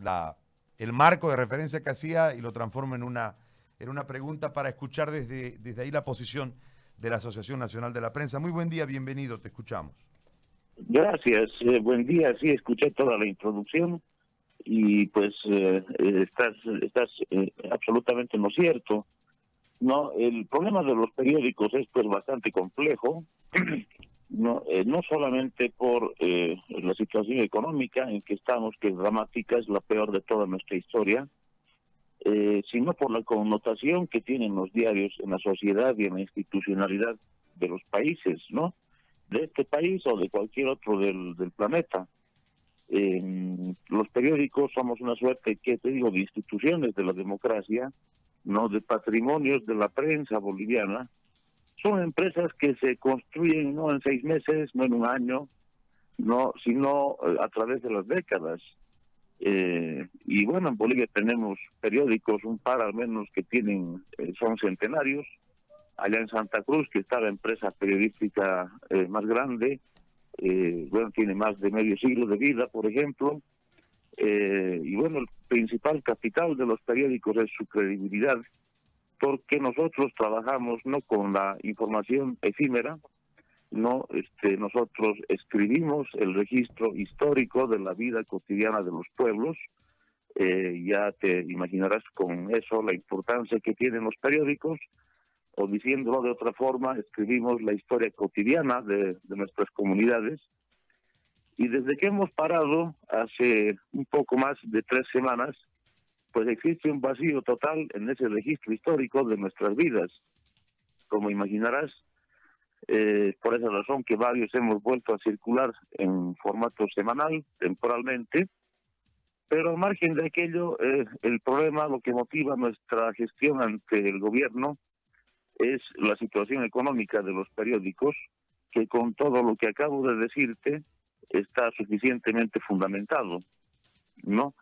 la, el marco de referencia que hacía y lo transformo en una, en una pregunta para escuchar desde, desde ahí la posición de la Asociación Nacional de la Prensa. Muy buen día, bienvenido, te escuchamos. Gracias, eh, buen día, sí, escuché toda la introducción y pues eh, estás, estás eh, absolutamente no cierto. No, el problema de los periódicos es pues bastante complejo, no, eh, no solamente por la situación económica en que estamos, que es dramática, es la peor de toda nuestra historia, sino por la connotación que tienen los diarios en la sociedad y en la institucionalidad de los países, ¿no? De este país o de cualquier otro del, del planeta los periódicos somos una suerte, que te digo, de instituciones de la democracia, no de patrimonios de la prensa boliviana. Son empresas que se construyen no en seis meses, no en un año, no, sino eh, a través de las décadas. Eh, y bueno, en Bolivia tenemos periódicos, un par al menos que tienen, eh, son centenarios. Allá en Santa Cruz, que está la empresa periodística más grande, eh, bueno, tiene más de medio siglo de vida, por ejemplo, eh, y bueno, el principal capital de los periódicos es su credibilidad, porque nosotros trabajamos no con la información efímera, no, este, nosotros escribimos el registro histórico de la vida cotidiana de los pueblos, eh, ya te imaginarás con eso la importancia que tienen los periódicos, o diciéndolo de otra forma, escribimos la historia cotidiana de, nuestras comunidades. Y desde que hemos parado hace un poco más de tres semanas, pues existe un vacío total en ese registro histórico de nuestras vidas. Como imaginarás, eh, por esa razón que varios hemos vuelto a circular en formato semanal, temporalmente, pero al margen de aquello, eh, el problema, lo que motiva nuestra gestión ante el gobierno, es la situación económica de los periódicos, que con todo lo que acabo de decirte está suficientemente fundamentado, ¿no?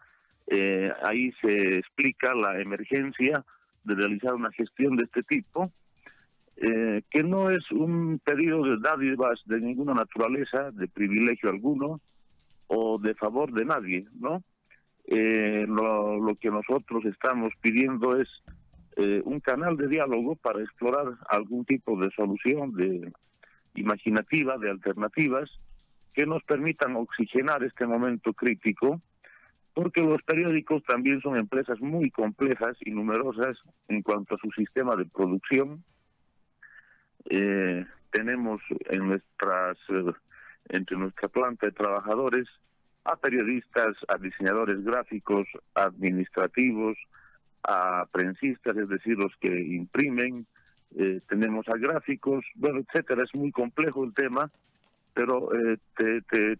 Eh, ahí se explica la emergencia de realizar una gestión de este tipo, eh, que no es un pedido de dádivas de ninguna naturaleza, de privilegio alguno o de favor de nadie, ¿no? Eh, lo, lo que nosotros estamos pidiendo es eh, un canal de diálogo para explorar algún tipo de solución de imaginativa, de alternativas que nos permitan oxigenar este momento crítico, porque los periódicos también son empresas muy complejas y numerosas en cuanto a su sistema de producción. Eh, tenemos en nuestras eh, entre nuestra planta de trabajadores a periodistas, a diseñadores gráficos, administrativos, a prensistas, es decir, los que imprimen, eh, tenemos a gráficos, bueno, etcétera. Es muy complejo el tema, pero eh,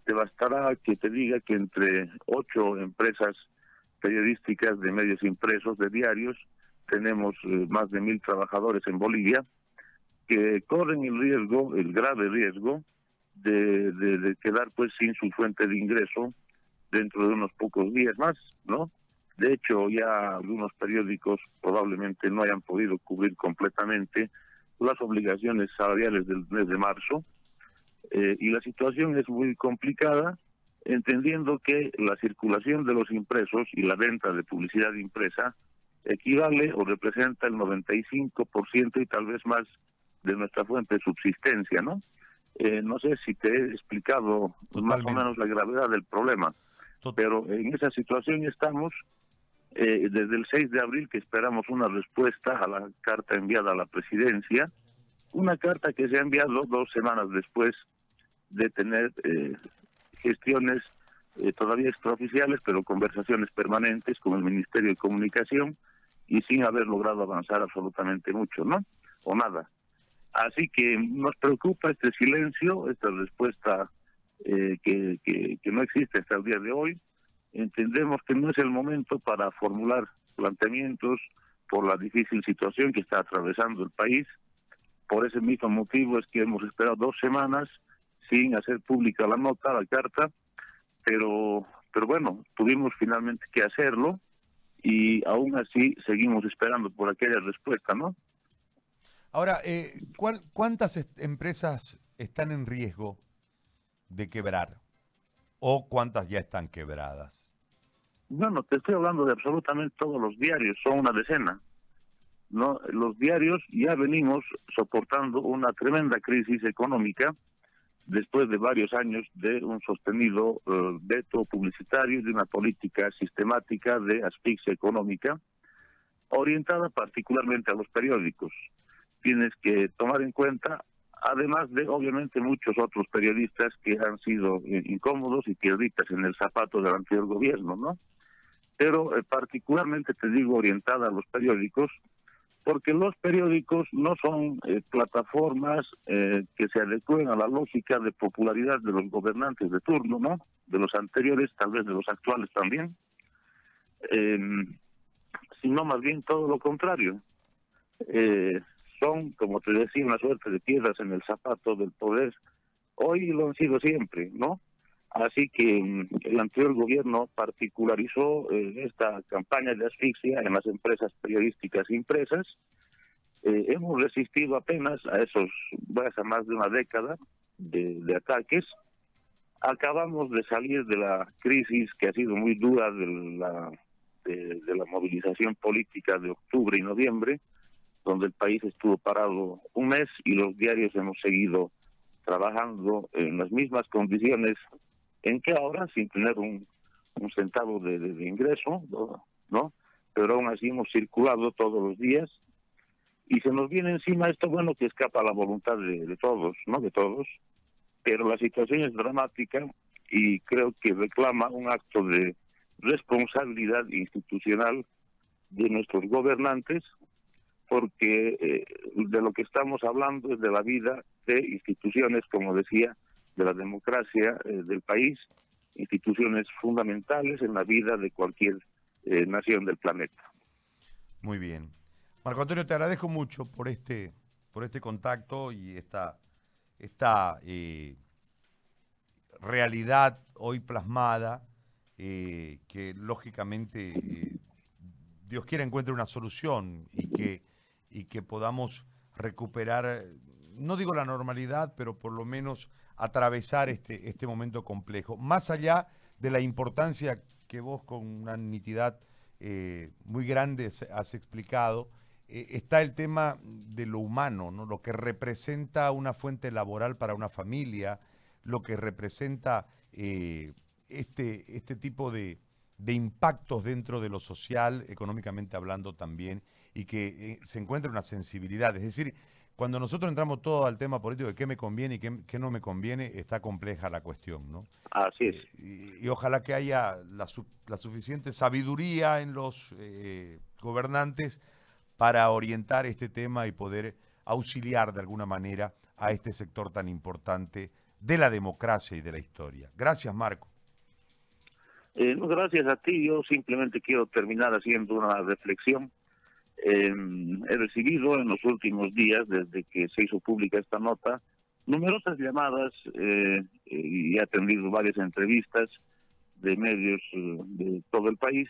te, bastará que te diga que entre ocho empresas periodísticas de medios impresos, de diarios, tenemos eh, más de mil trabajadores en Bolivia que corren el riesgo, el grave riesgo, de, de, de quedar pues sin su fuente de ingreso dentro de unos pocos días más, ¿no? De hecho, ya algunos periódicos probablemente no hayan podido cubrir completamente las obligaciones salariales del mes de marzo eh, y la situación es muy complicada, entendiendo que la circulación de los impresos y la venta de publicidad impresa equivale o representa el 95% y tal vez más de nuestra fuente de subsistencia, ¿no? Eh, no sé si te he explicado más o menos la gravedad del problema, pero en esa situación estamos eh, desde el 6 de abril que esperamos una respuesta a la carta enviada a la presidencia, una carta que se ha enviado dos semanas después de tener eh, gestiones eh, todavía extraoficiales, pero conversaciones permanentes con el Ministerio de Comunicación y sin haber logrado avanzar absolutamente mucho, ¿no? O nada. Así que nos preocupa este silencio, esta respuesta que, que no existe hasta el día de hoy entendemos que no es el momento para formular planteamientos por la difícil situación que está atravesando el país. Por ese mismo motivo es que hemos esperado dos semanas sin hacer pública la nota, la carta, pero, pero bueno, tuvimos finalmente que hacerlo y aún así seguimos esperando por aquella respuesta, ¿no? Ahora, eh, ¿cuántas empresas están en riesgo de quebrar? ¿O cuántas ya están quebradas? Bueno, te estoy hablando de absolutamente todos los diarios, son una decena. ¿no? Los diarios ya venimos soportando una tremenda crisis económica después de varios años de un sostenido eh, veto publicitario y de una política sistemática de asfixia económica orientada particularmente a los periódicos. Tienes que tomar en cuenta, además de obviamente muchos otros periodistas que han sido eh, incómodos y piedritas en el zapato del anterior gobierno, ¿no? Pero eh, particularmente te digo orientada a los periódicos, porque los periódicos no son eh, plataformas eh, que se adecuen a la lógica de popularidad de los gobernantes de turno, ¿no? De los anteriores, tal vez de los actuales también, em, sino más bien todo lo contrario. Eh, son, como te decía, una suerte de piedras en el zapato del poder. Hoy lo han sido siempre, ¿no? Así que mm, el anterior gobierno particularizó eh, esta campaña de asfixia en las empresas periodísticas impresas. Eh, hemos resistido apenas a esos, a más de una década de, ataques. Acabamos de salir de la crisis que ha sido muy dura de la, de, de la movilización política de octubre y noviembre, donde el país estuvo parado un mes y los diarios hemos seguido trabajando en las mismas condiciones en que ahora, sin tener un, centavo de, ingreso, ¿no? Pero aún así hemos circulado todos los días y se nos viene encima esto, bueno, que escapa a la voluntad de, todos, ¿no? De todos, pero la situación es dramática y creo que reclama un acto de responsabilidad institucional de nuestros gobernantes, porque eh, de lo que estamos hablando es de la vida de instituciones, como decía, de la democracia eh, del país, instituciones fundamentales en la vida de cualquier eh, nación del planeta. Muy bien. Marco Antonio, te agradezco mucho por este, por este contacto y esta, esta eh, realidad hoy plasmada, que lógicamente Dios quiera encuentre una solución y que, y que podamos recuperar, no digo la normalidad, pero por lo menos atravesar este, este momento complejo. Más allá de la importancia que vos con una nitidad eh, muy grande has explicado, eh, está el tema de lo humano, ¿no? lo que representa una fuente laboral para una familia, lo que representa eh, este, este tipo de, de, impactos dentro de lo social, económicamente hablando también, y que se encuentra una sensibilidad. Es decir, cuando nosotros entramos todo al tema político de qué me conviene y qué, no me conviene, está compleja la cuestión, ¿no? Así es. Eh, y, ojalá que haya la, suficiente sabiduría en los eh, gobernantes para orientar este tema y poder auxiliar de alguna manera a este sector tan importante de la democracia y de la historia. Gracias, Marco. Eh, gracias a ti. Yo simplemente quiero terminar haciendo una reflexión eh, he recibido en los últimos días, desde que se hizo pública esta nota, numerosas llamadas eh, y he atendido varias entrevistas de medios eh, de todo el país,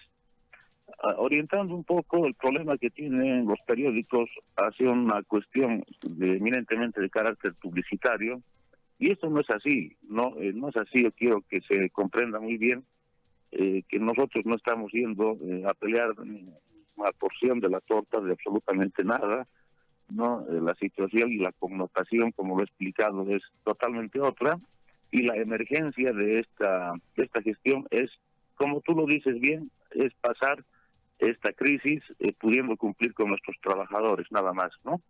orientando un poco el problema que tienen los periódicos hacia una cuestión de, eminentemente de carácter publicitario. Y esto no es así, no, eh, no es así, yo quiero que se comprenda muy bien que nosotros no estamos yendo a pelear una porción de la torta de absolutamente nada, ¿no? Eh, la situación y la connotación, como lo he explicado, es totalmente otra, y la emergencia de esta, de esta gestión es, como tú lo dices bien, es pasar esta crisis eh, pudiendo cumplir con nuestros trabajadores, nada más, ¿no?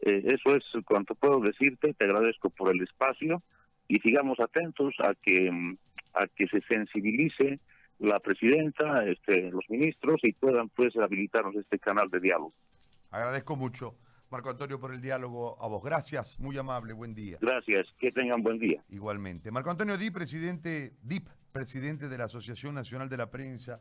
Eh, eso es cuanto puedo decirte, te agradezco por el espacio y sigamos atentos a que, a que se sensibilice la presidenta, este, los ministros y puedan pues habilitarnos este canal de diálogo. Agradezco mucho, Marco Antonio, por el diálogo a vos. Gracias, muy amable, buen día. Gracias, que tengan buen día. Igualmente. Marco Antonio Dip, presidente, DIP, presidente de la Asociación Nacional de la Prensa.